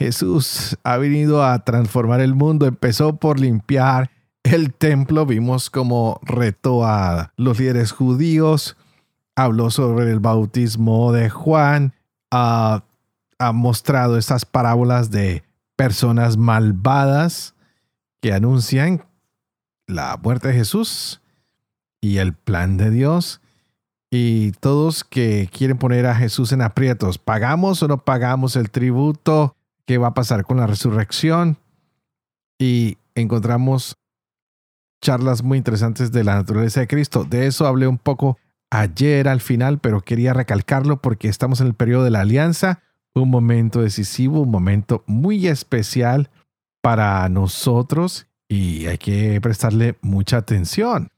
Jesús ha venido a transformar el mundo. Empezó por limpiar el templo. Vimos cómo retó a los líderes judíos. Habló sobre el bautismo de Juan. ha mostrado esas parábolas de personas malvadas que anuncian la muerte de Jesús y el plan de Dios. Y todos que quieren poner a Jesús en aprietos, ¿pagamos o no pagamos el tributo? Qué va a pasar con la resurrección y encontramos charlas muy interesantes de la naturaleza de Cristo. De eso hablé un poco ayer al final, pero quería recalcarlo porque estamos en el periodo de la alianza, un momento decisivo, un momento muy especial para nosotros y hay que prestarle mucha atención.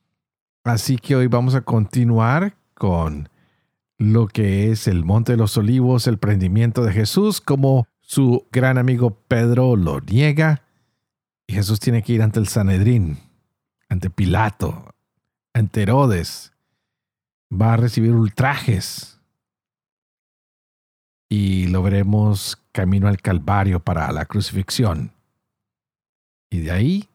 Así que hoy vamos a continuar con lo que es el Monte de los Olivos, el prendimiento de Jesús, como su gran amigo Pedro lo niega y Jesús tiene que ir ante el Sanedrín, ante Pilato, ante Herodes. Va a recibir ultrajes y lo veremos camino al Calvario para la crucifixión. Y de ahí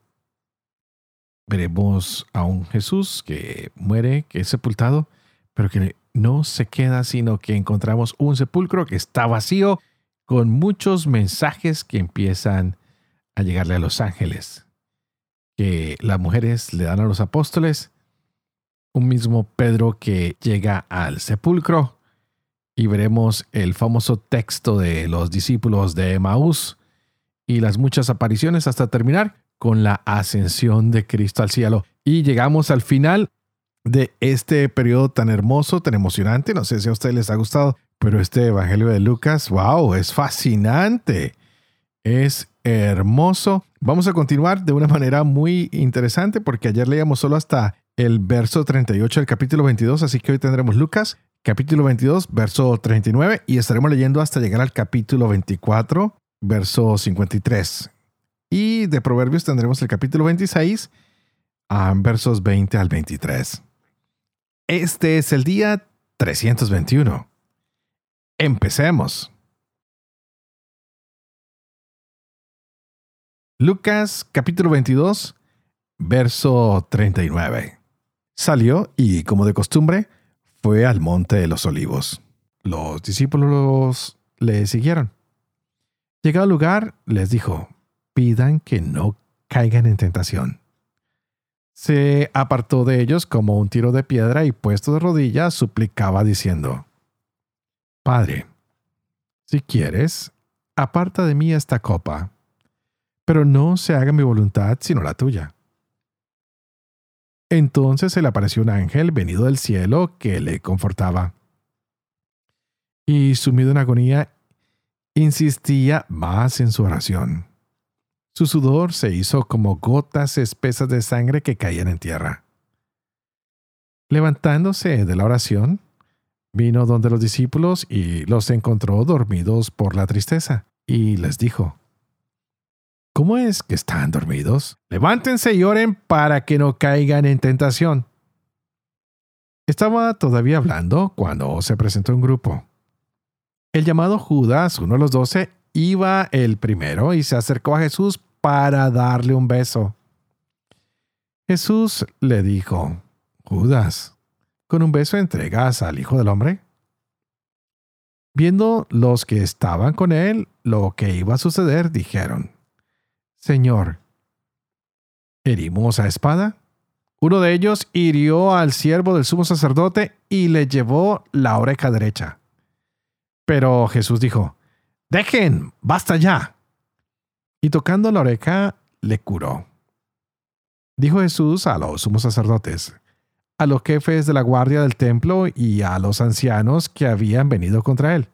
veremos a un Jesús que muere, que es sepultado, pero que no se queda, sino que encontramos un sepulcro que está vacío con muchos mensajes que empiezan a llegarle a los ángeles, que las mujeres le dan a los apóstoles, un mismo Pedro que llega al sepulcro, y veremos el famoso texto de los discípulos de Maús y las muchas apariciones hasta terminar con la ascensión de Cristo al cielo. Y llegamos al final de este periodo tan hermoso, tan emocionante. No sé si a ustedes les ha gustado pero este Evangelio de Lucas, wow, es fascinante. Es hermoso. Vamos a continuar de una manera muy interesante porque ayer leíamos solo hasta el verso 38 del capítulo 22, así que hoy tendremos Lucas, capítulo 22, verso 39 y estaremos leyendo hasta llegar al capítulo 24, verso 53. Y de Proverbios tendremos el capítulo 26, a versos 20 al 23. Este es el día 321. Empecemos. Lucas capítulo 22, verso 39. Salió y, como de costumbre, fue al monte de los olivos. Los discípulos le siguieron. Llegado al lugar, les dijo, pidan que no caigan en tentación. Se apartó de ellos como un tiro de piedra y puesto de rodillas suplicaba diciendo, Padre, si quieres, aparta de mí esta copa, pero no se haga mi voluntad sino la tuya. Entonces se le apareció un ángel venido del cielo que le confortaba. Y sumido en agonía, insistía más en su oración. Su sudor se hizo como gotas espesas de sangre que caían en tierra. Levantándose de la oración, Vino donde los discípulos y los encontró dormidos por la tristeza, y les dijo, ¿Cómo es que están dormidos? Levántense y oren para que no caigan en tentación. Estaba todavía hablando cuando se presentó un grupo. El llamado Judas, uno de los doce, iba el primero y se acercó a Jesús para darle un beso. Jesús le dijo, Judas, con un beso entregas al Hijo del Hombre? Viendo los que estaban con él lo que iba a suceder, dijeron, Señor, ¿herimos a espada? Uno de ellos hirió al siervo del sumo sacerdote y le llevó la oreja derecha. Pero Jesús dijo, Dejen, basta ya. Y tocando la oreja, le curó. Dijo Jesús a los sumos sacerdotes, a los jefes de la guardia del templo y a los ancianos que habían venido contra él.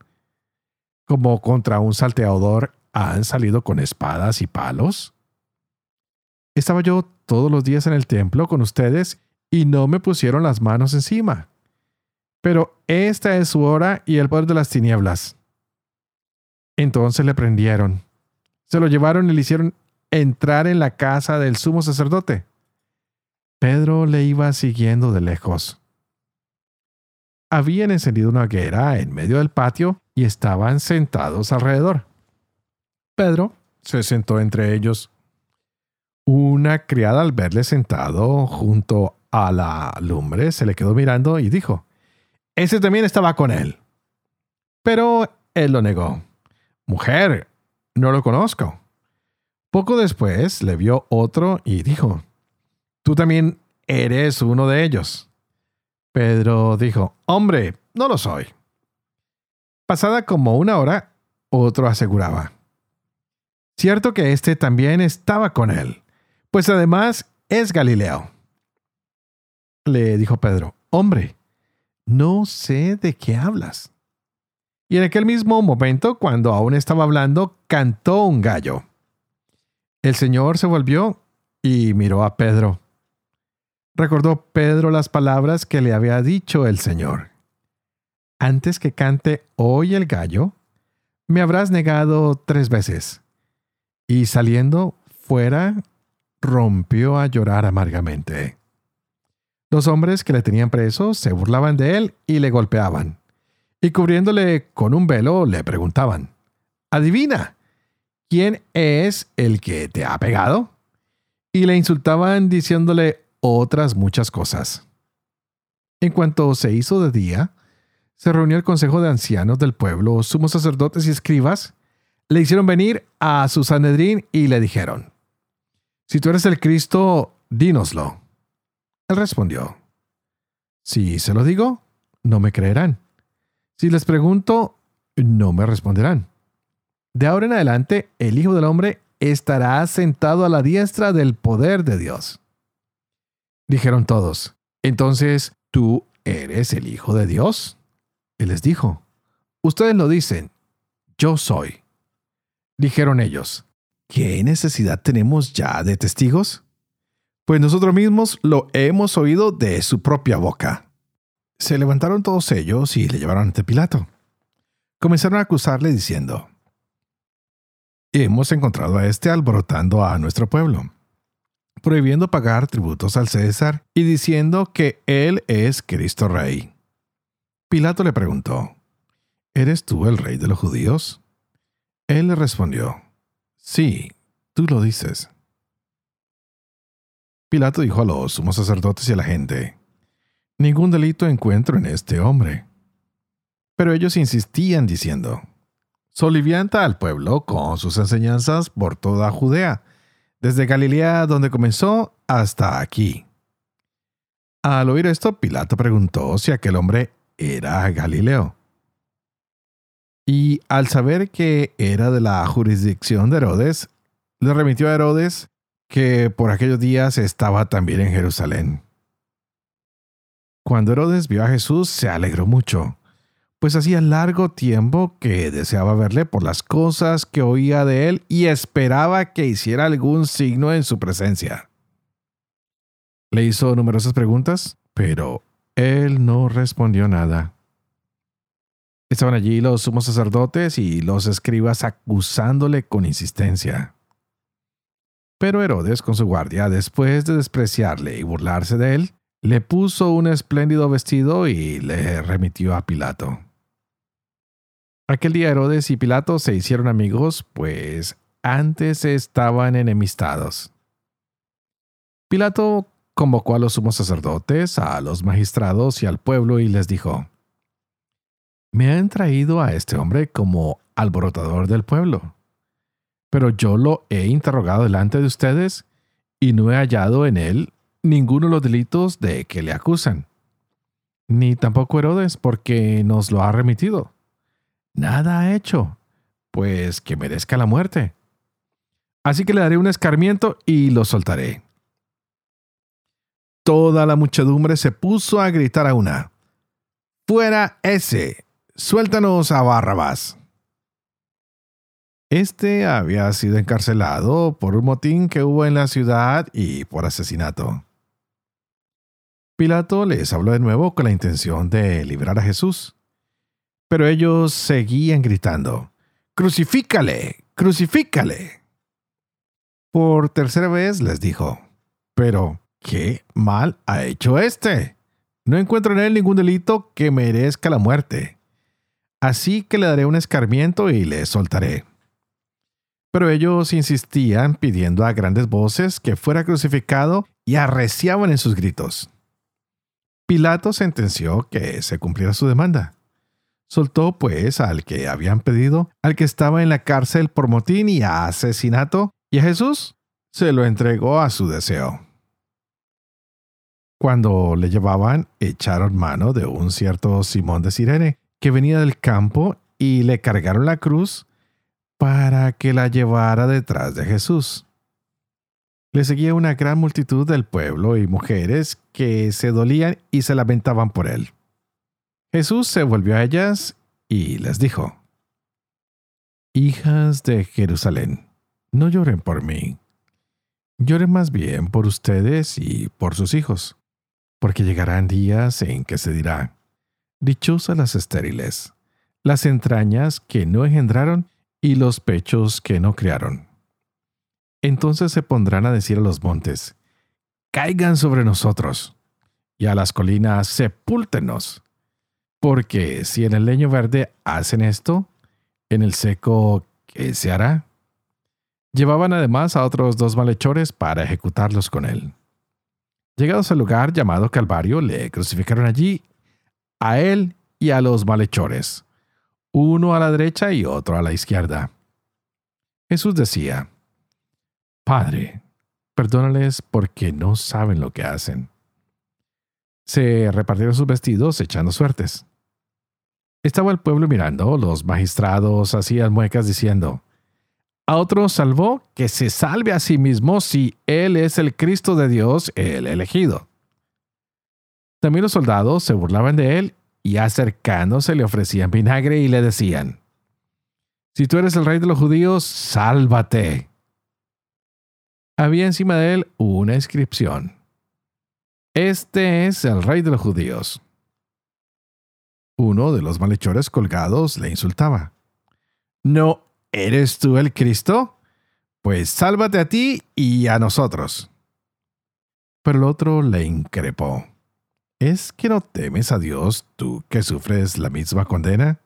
Como contra un salteador han salido con espadas y palos? Estaba yo todos los días en el templo con ustedes y no me pusieron las manos encima. Pero esta es su hora y el poder de las tinieblas. Entonces le prendieron, se lo llevaron y le hicieron entrar en la casa del sumo sacerdote. Pedro le iba siguiendo de lejos. Habían encendido una hoguera en medio del patio y estaban sentados alrededor. Pedro se sentó entre ellos. Una criada al verle sentado junto a la lumbre se le quedó mirando y dijo, Ese también estaba con él. Pero él lo negó. Mujer, no lo conozco. Poco después le vio otro y dijo, Tú también eres uno de ellos. Pedro dijo, Hombre, no lo soy. Pasada como una hora, otro aseguraba, Cierto que éste también estaba con él, pues además es Galileo. Le dijo Pedro, Hombre, no sé de qué hablas. Y en aquel mismo momento, cuando aún estaba hablando, cantó un gallo. El Señor se volvió y miró a Pedro. Recordó Pedro las palabras que le había dicho el Señor. Antes que cante hoy el gallo, me habrás negado tres veces. Y saliendo fuera, rompió a llorar amargamente. Los hombres que le tenían preso se burlaban de él y le golpeaban. Y cubriéndole con un velo le preguntaban, Adivina, ¿quién es el que te ha pegado? Y le insultaban diciéndole otras muchas cosas. En cuanto se hizo de día, se reunió el consejo de ancianos del pueblo, sumos sacerdotes y escribas, le hicieron venir a su Sanedrín y le dijeron, Si tú eres el Cristo, dínoslo. Él respondió, Si se lo digo, no me creerán. Si les pregunto, no me responderán. De ahora en adelante, el Hijo del Hombre estará sentado a la diestra del poder de Dios. Dijeron todos, entonces, ¿tú eres el Hijo de Dios? Él les dijo, ustedes lo dicen, yo soy. Dijeron ellos, ¿qué necesidad tenemos ya de testigos? Pues nosotros mismos lo hemos oído de su propia boca. Se levantaron todos ellos y le llevaron ante Pilato. Comenzaron a acusarle diciendo, hemos encontrado a este alborotando a nuestro pueblo, prohibiendo pagar tributos al César y diciendo que él es Cristo Rey. Pilato le preguntó, ¿Eres tú el rey de los judíos? Él le respondió, Sí, tú lo dices. Pilato dijo a los sumos sacerdotes y a la gente, Ningún delito encuentro en este hombre. Pero ellos insistían diciendo, solivianta al pueblo con sus enseñanzas por toda Judea, desde Galilea donde comenzó hasta aquí. Al oír esto, Pilato preguntó si aquel hombre era Galileo. Y al saber que era de la jurisdicción de Herodes, le remitió a Herodes que por aquellos días estaba también en Jerusalén. Cuando Herodes vio a Jesús, se alegró mucho pues hacía largo tiempo que deseaba verle por las cosas que oía de él y esperaba que hiciera algún signo en su presencia. Le hizo numerosas preguntas, pero él no respondió nada. Estaban allí los sumos sacerdotes y los escribas acusándole con insistencia. Pero Herodes, con su guardia, después de despreciarle y burlarse de él, le puso un espléndido vestido y le remitió a Pilato. Aquel día Herodes y Pilato se hicieron amigos, pues antes estaban enemistados. Pilato convocó a los sumos sacerdotes, a los magistrados y al pueblo y les dijo, Me han traído a este hombre como alborotador del pueblo, pero yo lo he interrogado delante de ustedes y no he hallado en él ninguno de los delitos de que le acusan, ni tampoco Herodes porque nos lo ha remitido nada ha hecho, pues que merezca la muerte. Así que le daré un escarmiento y lo soltaré. Toda la muchedumbre se puso a gritar a una. Fuera ese. Suéltanos a Barrabás. Este había sido encarcelado por un motín que hubo en la ciudad y por asesinato. Pilato les habló de nuevo con la intención de librar a Jesús. Pero ellos seguían gritando, Crucifícale, crucifícale. Por tercera vez les dijo, Pero, ¿qué mal ha hecho este? No encuentro en él ningún delito que merezca la muerte. Así que le daré un escarmiento y le soltaré. Pero ellos insistían pidiendo a grandes voces que fuera crucificado y arreciaban en sus gritos. Pilato sentenció que se cumpliera su demanda. Soltó pues al que habían pedido, al que estaba en la cárcel por motín y asesinato, y a Jesús se lo entregó a su deseo. Cuando le llevaban, echaron mano de un cierto Simón de Sirene, que venía del campo, y le cargaron la cruz para que la llevara detrás de Jesús. Le seguía una gran multitud del pueblo y mujeres que se dolían y se lamentaban por él. Jesús se volvió a ellas y les dijo, Hijas de Jerusalén, no lloren por mí, lloren más bien por ustedes y por sus hijos, porque llegarán días en que se dirá, Dichosas las estériles, las entrañas que no engendraron y los pechos que no criaron. Entonces se pondrán a decir a los montes, caigan sobre nosotros, y a las colinas, sepúltenos. Porque si en el leño verde hacen esto, en el seco, ¿qué se hará? Llevaban además a otros dos malhechores para ejecutarlos con él. Llegados al lugar llamado Calvario, le crucificaron allí a él y a los malhechores uno a la derecha y otro a la izquierda. Jesús decía, Padre, perdónales porque no saben lo que hacen. Se repartieron sus vestidos echando suertes. Estaba el pueblo mirando, los magistrados hacían muecas diciendo, a otro salvó que se salve a sí mismo si él es el Cristo de Dios, el elegido. También los soldados se burlaban de él y acercándose le ofrecían vinagre y le decían, Si tú eres el rey de los judíos, sálvate. Había encima de él una inscripción. Este es el rey de los judíos. Uno de los malhechores colgados le insultaba. ¿No eres tú el Cristo? Pues sálvate a ti y a nosotros. Pero el otro le increpó. ¿Es que no temes a Dios tú que sufres la misma condena?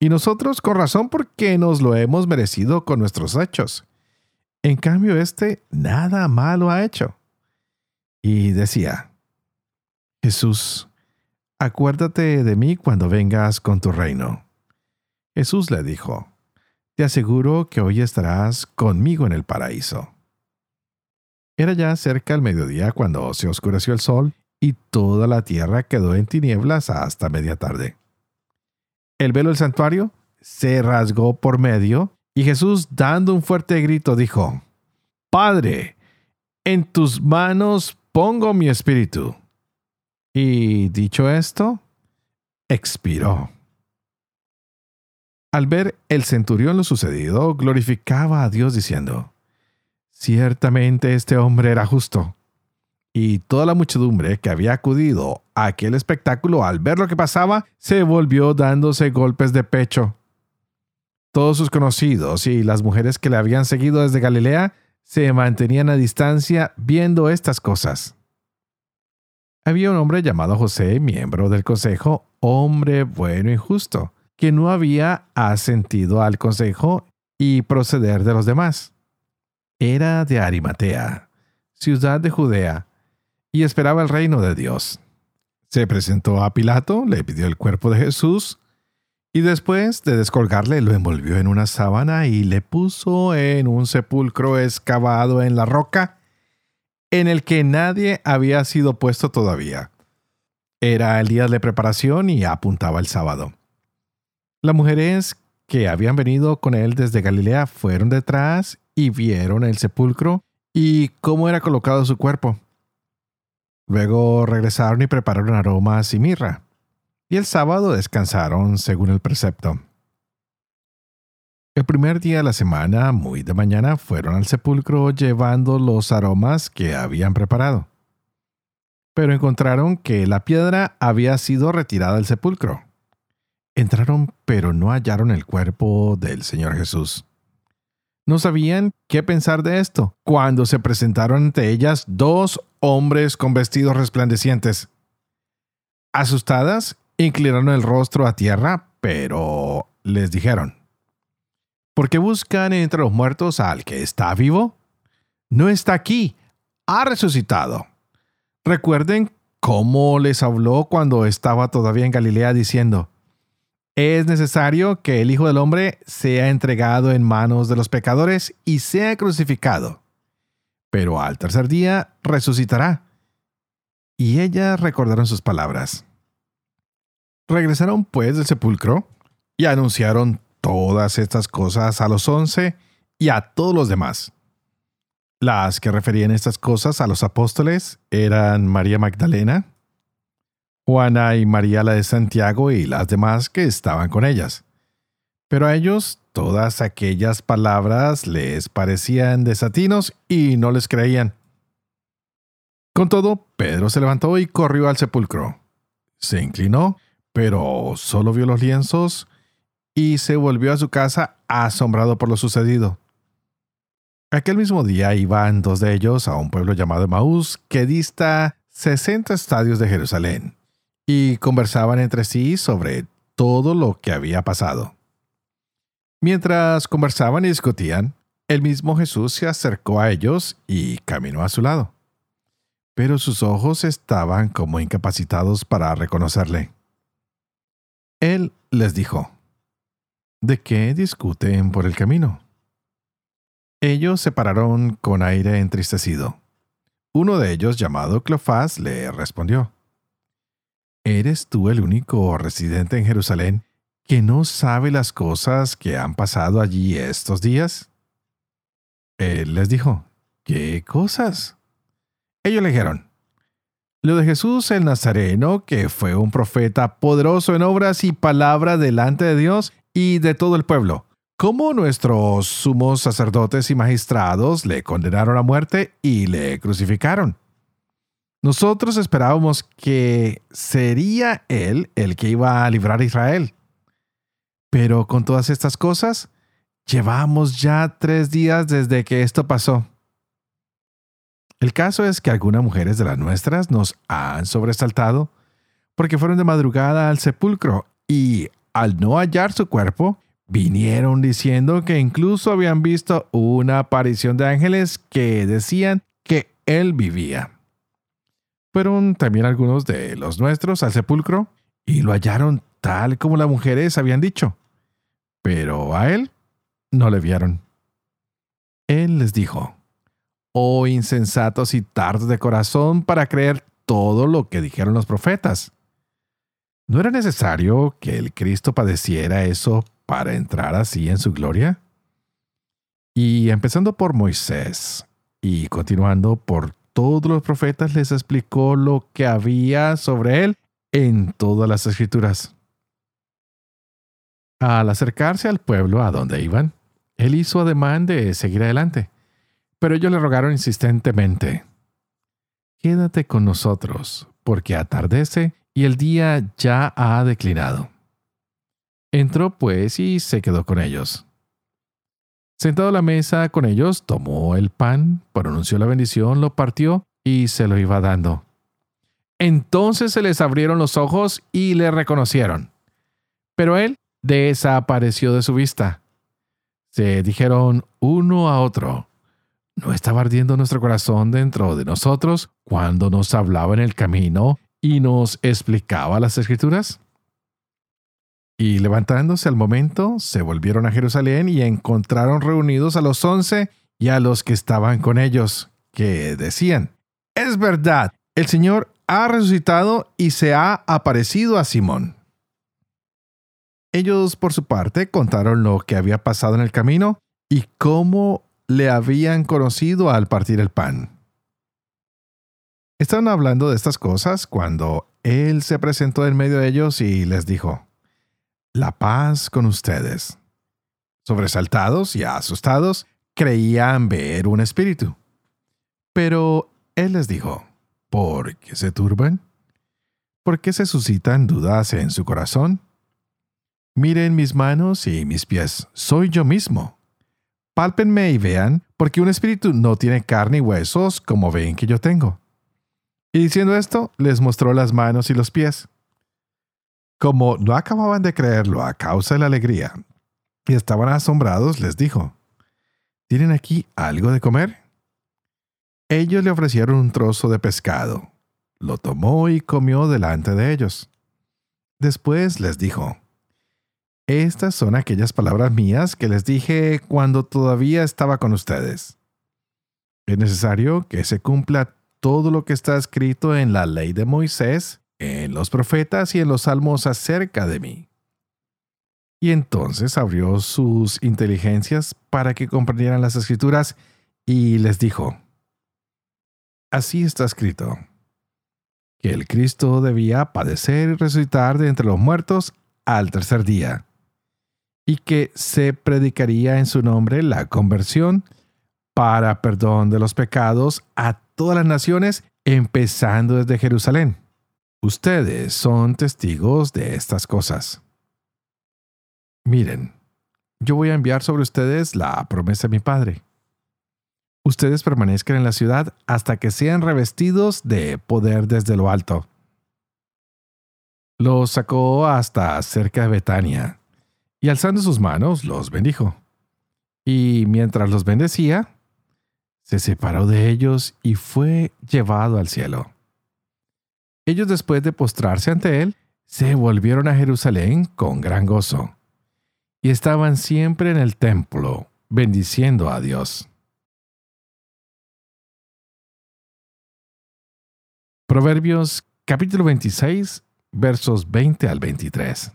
Y nosotros con razón porque nos lo hemos merecido con nuestros hechos. En cambio, éste nada malo ha hecho. Y decía, Jesús, acuérdate de mí cuando vengas con tu reino. Jesús le dijo, Te aseguro que hoy estarás conmigo en el paraíso. Era ya cerca el mediodía cuando se oscureció el sol y toda la tierra quedó en tinieblas hasta media tarde. El velo del santuario se rasgó por medio y Jesús, dando un fuerte grito, dijo, Padre, en tus manos pongo mi espíritu. Y dicho esto, expiró. Al ver el centurión lo sucedido, glorificaba a Dios diciendo, Ciertamente este hombre era justo y toda la muchedumbre que había acudido a aquel espectáculo al ver lo que pasaba se volvió dándose golpes de pecho. Todos sus conocidos y las mujeres que le habían seguido desde Galilea se mantenían a distancia viendo estas cosas. Había un hombre llamado José, miembro del consejo, hombre bueno y justo, que no había asentido al consejo y proceder de los demás. Era de Arimatea, ciudad de Judea, y esperaba el reino de Dios. Se presentó a Pilato, le pidió el cuerpo de Jesús, y después de descolgarle lo envolvió en una sábana y le puso en un sepulcro excavado en la roca, en el que nadie había sido puesto todavía. Era el día de preparación y apuntaba el sábado. Las mujeres que habían venido con él desde Galilea fueron detrás y vieron el sepulcro y cómo era colocado su cuerpo. Luego regresaron y prepararon aromas y mirra. Y el sábado descansaron según el precepto. El primer día de la semana, muy de mañana, fueron al sepulcro llevando los aromas que habían preparado. Pero encontraron que la piedra había sido retirada del sepulcro. Entraron, pero no hallaron el cuerpo del Señor Jesús. No sabían qué pensar de esto, cuando se presentaron ante ellas dos hombres con vestidos resplandecientes. Asustadas, inclinaron el rostro a tierra, pero les dijeron, ¿Por qué buscan entre los muertos al que está vivo? No está aquí, ha resucitado. Recuerden cómo les habló cuando estaba todavía en Galilea diciendo, es necesario que el Hijo del Hombre sea entregado en manos de los pecadores y sea crucificado. Pero al tercer día resucitará. Y ellas recordaron sus palabras. Regresaron pues del sepulcro y anunciaron todas estas cosas a los once y a todos los demás. Las que referían estas cosas a los apóstoles eran María Magdalena, Juana y María la de Santiago y las demás que estaban con ellas. Pero a ellos todas aquellas palabras les parecían desatinos y no les creían. Con todo, Pedro se levantó y corrió al sepulcro. Se inclinó, pero solo vio los lienzos y se volvió a su casa asombrado por lo sucedido. Aquel mismo día iban dos de ellos a un pueblo llamado Maús que dista 60 estadios de Jerusalén, y conversaban entre sí sobre todo lo que había pasado. Mientras conversaban y discutían, el mismo Jesús se acercó a ellos y caminó a su lado. Pero sus ojos estaban como incapacitados para reconocerle. Él les dijo, ¿De qué discuten por el camino? Ellos se pararon con aire entristecido. Uno de ellos, llamado Cleofás, le respondió, ¿Eres tú el único residente en Jerusalén que no sabe las cosas que han pasado allí estos días? Él les dijo, ¿qué cosas? Ellos le dijeron, lo de Jesús el Nazareno, que fue un profeta poderoso en obras y palabra delante de Dios y de todo el pueblo. Como nuestros sumos sacerdotes y magistrados le condenaron a muerte y le crucificaron. Nosotros esperábamos que sería él el que iba a librar a Israel. Pero con todas estas cosas, llevamos ya tres días desde que esto pasó. El caso es que algunas mujeres de las nuestras nos han sobresaltado porque fueron de madrugada al sepulcro y al no hallar su cuerpo, vinieron diciendo que incluso habían visto una aparición de ángeles que decían que él vivía. Fueron también algunos de los nuestros al sepulcro y lo hallaron tal como las mujeres habían dicho, pero a él no le vieron. Él les dijo, Oh insensatos y tardos de corazón para creer todo lo que dijeron los profetas. ¿No era necesario que el Cristo padeciera eso para entrar así en su gloria? Y empezando por Moisés y continuando por todos los profetas, les explicó lo que había sobre él en todas las escrituras. Al acercarse al pueblo a donde iban, él hizo ademán de seguir adelante, pero ellos le rogaron insistentemente, Quédate con nosotros, porque atardece y el día ya ha declinado. Entró pues y se quedó con ellos. Sentado a la mesa con ellos, tomó el pan, pronunció la bendición, lo partió y se lo iba dando. Entonces se les abrieron los ojos y le reconocieron. Pero él desapareció de su vista. Se dijeron uno a otro, ¿no estaba ardiendo nuestro corazón dentro de nosotros cuando nos hablaba en el camino y nos explicaba las escrituras? Y levantándose al momento, se volvieron a Jerusalén y encontraron reunidos a los once y a los que estaban con ellos, que decían, es verdad, el Señor ha resucitado y se ha aparecido a Simón. Ellos, por su parte, contaron lo que había pasado en el camino y cómo le habían conocido al partir el pan. Estaban hablando de estas cosas cuando Él se presentó en medio de ellos y les dijo, La paz con ustedes. Sobresaltados y asustados, creían ver un espíritu. Pero él les dijo, ¿por qué se turban? ¿Por qué se suscitan dudas en su corazón? Miren mis manos y mis pies, soy yo mismo. Pálpenme y vean, porque un espíritu no tiene carne y huesos como ven que yo tengo. Y diciendo esto, les mostró las manos y los pies. Como no acababan de creerlo a causa de la alegría y estaban asombrados, les dijo, ¿Tienen aquí algo de comer? Ellos le ofrecieron un trozo de pescado. Lo tomó y comió delante de ellos. Después les dijo, estas son aquellas palabras mías que les dije cuando todavía estaba con ustedes. Es necesario que se cumpla todo lo que está escrito en la ley de Moisés, en los profetas y en los salmos acerca de mí. Y entonces abrió sus inteligencias para que comprendieran las escrituras y les dijo, Así está escrito, que el Cristo debía padecer y resucitar de entre los muertos al tercer día y que se predicaría en su nombre la conversión para perdón de los pecados a todas las naciones, empezando desde Jerusalén. Ustedes son testigos de estas cosas. Miren, yo voy a enviar sobre ustedes la promesa de mi Padre. Ustedes permanezcan en la ciudad hasta que sean revestidos de poder desde lo alto. Los sacó hasta cerca de Betania y alzando sus manos los bendijo. Y mientras los bendecía, se separó de ellos y fue llevado al cielo. Ellos después de postrarse ante él, se volvieron a Jerusalén con gran gozo, y estaban siempre en el templo, bendiciendo a Dios. Proverbios capítulo 26, versos 20 al 23.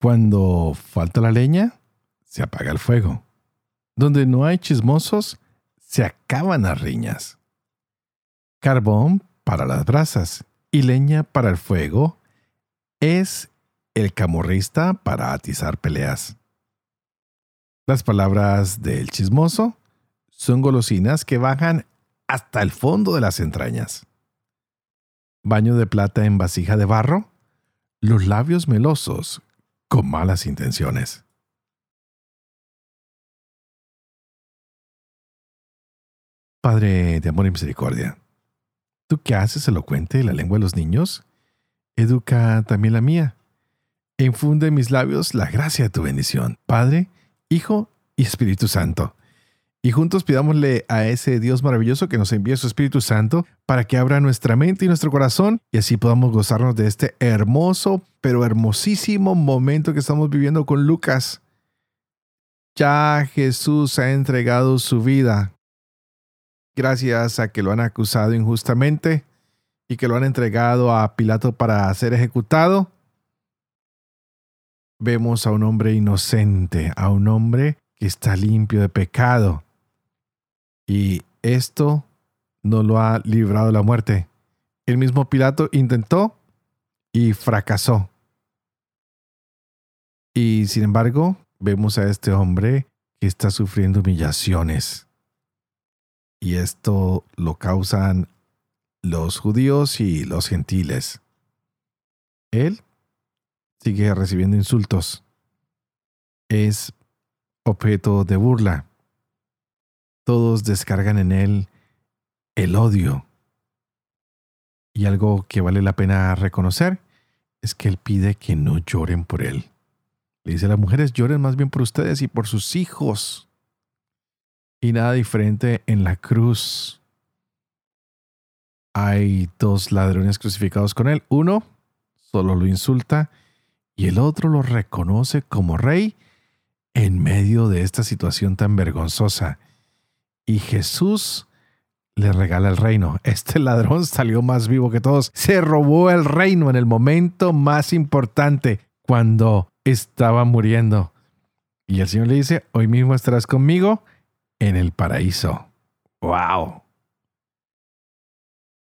Cuando falta la leña, se apaga el fuego. Donde no hay chismosos, se acaban las riñas. Carbón para las brasas y leña para el fuego es el camorrista para atizar peleas. Las palabras del chismoso son golosinas que bajan hasta el fondo de las entrañas. Baño de plata en vasija de barro, los labios melosos con malas intenciones. Padre de amor y misericordia, tú que haces elocuente la lengua de los niños, educa también la mía. Infunde en mis labios la gracia de tu bendición, Padre, Hijo y Espíritu Santo. Y juntos pidámosle a ese Dios maravilloso que nos envíe su Espíritu Santo para que abra nuestra mente y nuestro corazón y así podamos gozarnos de este hermoso, pero hermosísimo momento que estamos viviendo con Lucas. Ya Jesús ha entregado su vida. Gracias a que lo han acusado injustamente y que lo han entregado a Pilato para ser ejecutado. Vemos a un hombre inocente, a un hombre que está limpio de pecado y esto no lo ha librado de la muerte. El mismo Pilato intentó y fracasó. Y sin embargo, vemos a este hombre que está sufriendo humillaciones. Y esto lo causan los judíos y los gentiles. Él sigue recibiendo insultos. Es objeto de burla todos descargan en él el odio. Y algo que vale la pena reconocer es que él pide que no lloren por él. Le dice a las mujeres, lloren más bien por ustedes y por sus hijos. Y nada diferente en la cruz. Hay dos ladrones crucificados con él. Uno solo lo insulta y el otro lo reconoce como rey en medio de esta situación tan vergonzosa y Jesús le regala el reino. Este ladrón salió más vivo que todos. Se robó el reino en el momento más importante, cuando estaba muriendo. Y el Señor le dice, hoy mismo estarás conmigo en el paraíso. ¡Wow!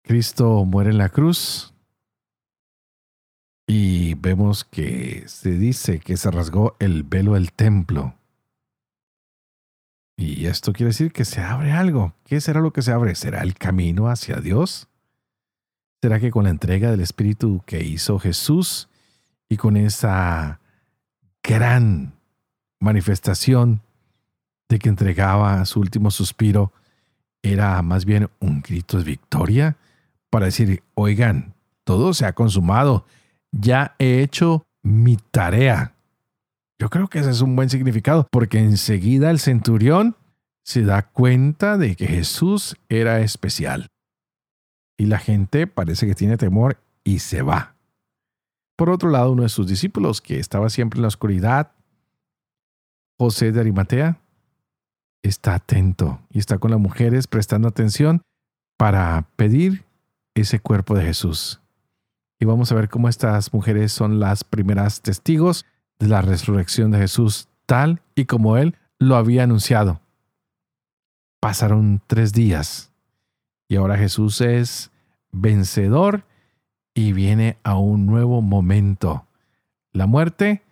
Cristo muere en la cruz Y vemos que se dice que se rasgó el velo del templo. Y esto quiere decir que se abre algo. ¿Qué será lo que se abre? ¿Será el camino hacia Dios? ¿Será que con la entrega del Espíritu que hizo Jesús y con esa gran manifestación de que entregaba su último suspiro, era más bien un grito de victoria para decir, oigan, todo se ha consumado, ya he hecho mi tarea. Yo creo que ese es un buen significado, porque enseguida el centurión se da cuenta de que Jesús era especial. Y la gente parece que tiene temor y se va. Por otro lado, uno de sus discípulos, que estaba siempre en la oscuridad, José de Arimatea, está atento y está con las mujeres prestando atención para pedir ese cuerpo de Jesús. Y vamos a ver cómo estas mujeres son las primeras testigos de la resurrección de Jesús, tal y como Él lo había anunciado. Pasaron tres días y ahora Jesús es vencedor y viene a un nuevo momento. La muerte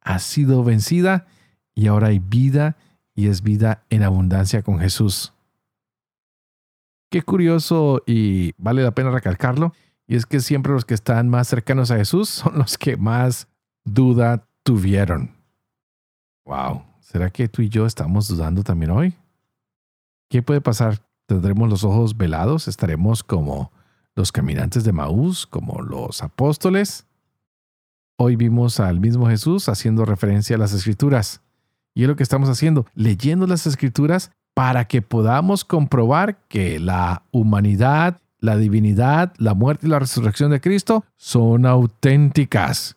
ha sido vencida y ahora hay vida y es vida en abundancia con Jesús. Qué curioso y vale la pena recalcarlo, y es que siempre los que están más cercanos a Jesús son los que más duda tuvieron. Wow, ¿será que tú y yo estamos dudando también hoy? ¿Qué puede pasar? ¿Tendremos los ojos velados? ¿Estaremos como los caminantes de Maús, como los apóstoles? Hoy vimos al mismo Jesús haciendo referencia a las escrituras. Y es lo que estamos haciendo, leyendo las escrituras para que podamos comprobar que la humanidad, la divinidad, la muerte y la resurrección de Cristo son auténticas.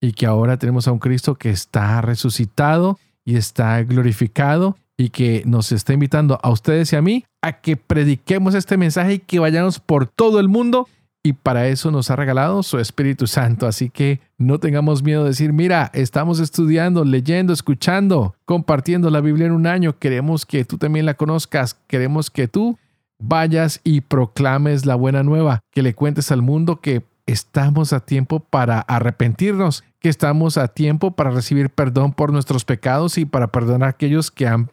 Y que ahora tenemos a un Cristo que está resucitado y está glorificado y que nos está invitando a ustedes y a mí a que prediquemos este mensaje y que vayamos por todo el mundo y para eso nos ha regalado su Espíritu Santo. Así que no tengamos miedo de decir, mira, estamos estudiando, leyendo, escuchando, compartiendo la Biblia en un año. Queremos que tú también la conozcas. Queremos que tú vayas y proclames la buena nueva, que le cuentes al mundo que estamos a tiempo para arrepentirnos, que estamos a tiempo para recibir perdón por nuestros pecados y para perdonar a aquellos que han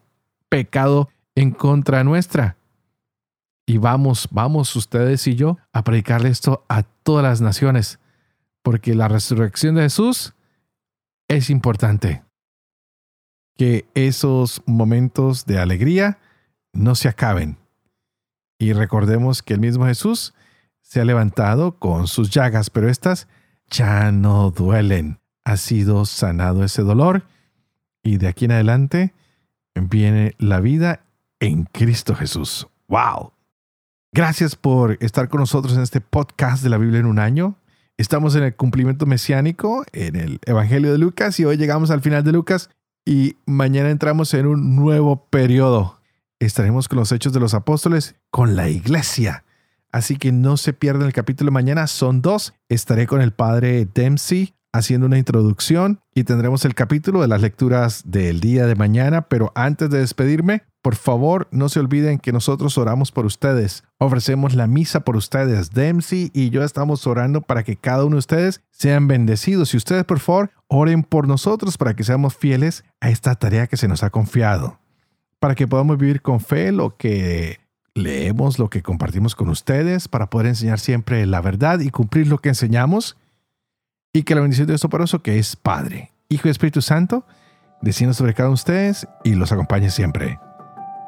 pecado en contra nuestra. Y vamos, vamos ustedes y yo a predicarle esto a todas las naciones, porque la resurrección de Jesús es importante. Que esos momentos de alegría no se acaben. Y recordemos que el mismo Jesús se ha levantado con sus llagas, pero estas ya no duelen. Ha sido sanado ese dolor y de aquí en adelante viene la vida en Cristo Jesús. ¡Wow! Gracias por estar con nosotros en este podcast de la Biblia en un año. Estamos en el cumplimiento mesiánico, en el Evangelio de Lucas, y hoy llegamos al final de Lucas y mañana entramos en un nuevo periodo. Estaremos con los hechos de los apóstoles, con la iglesia. Así que no se pierdan el capítulo mañana, son dos. Estaré con el padre Dempsey haciendo una introducción y tendremos el capítulo de las lecturas del día de mañana, pero antes de despedirme, por favor, no se olviden que nosotros oramos por ustedes. Ofrecemos la misa por ustedes. Dempsey y yo estamos orando para que cada uno de ustedes sean bendecidos. Y ustedes, por favor, oren por nosotros para que seamos fieles a esta tarea que se nos ha confiado. Para que podamos vivir con fe lo que leemos, lo que compartimos con ustedes, para poder enseñar siempre la verdad y cumplir lo que enseñamos. Y que la bendición de Dios Toporoso, que es Padre, Hijo y Espíritu Santo, descienda sobre cada uno de ustedes y los acompañe siempre.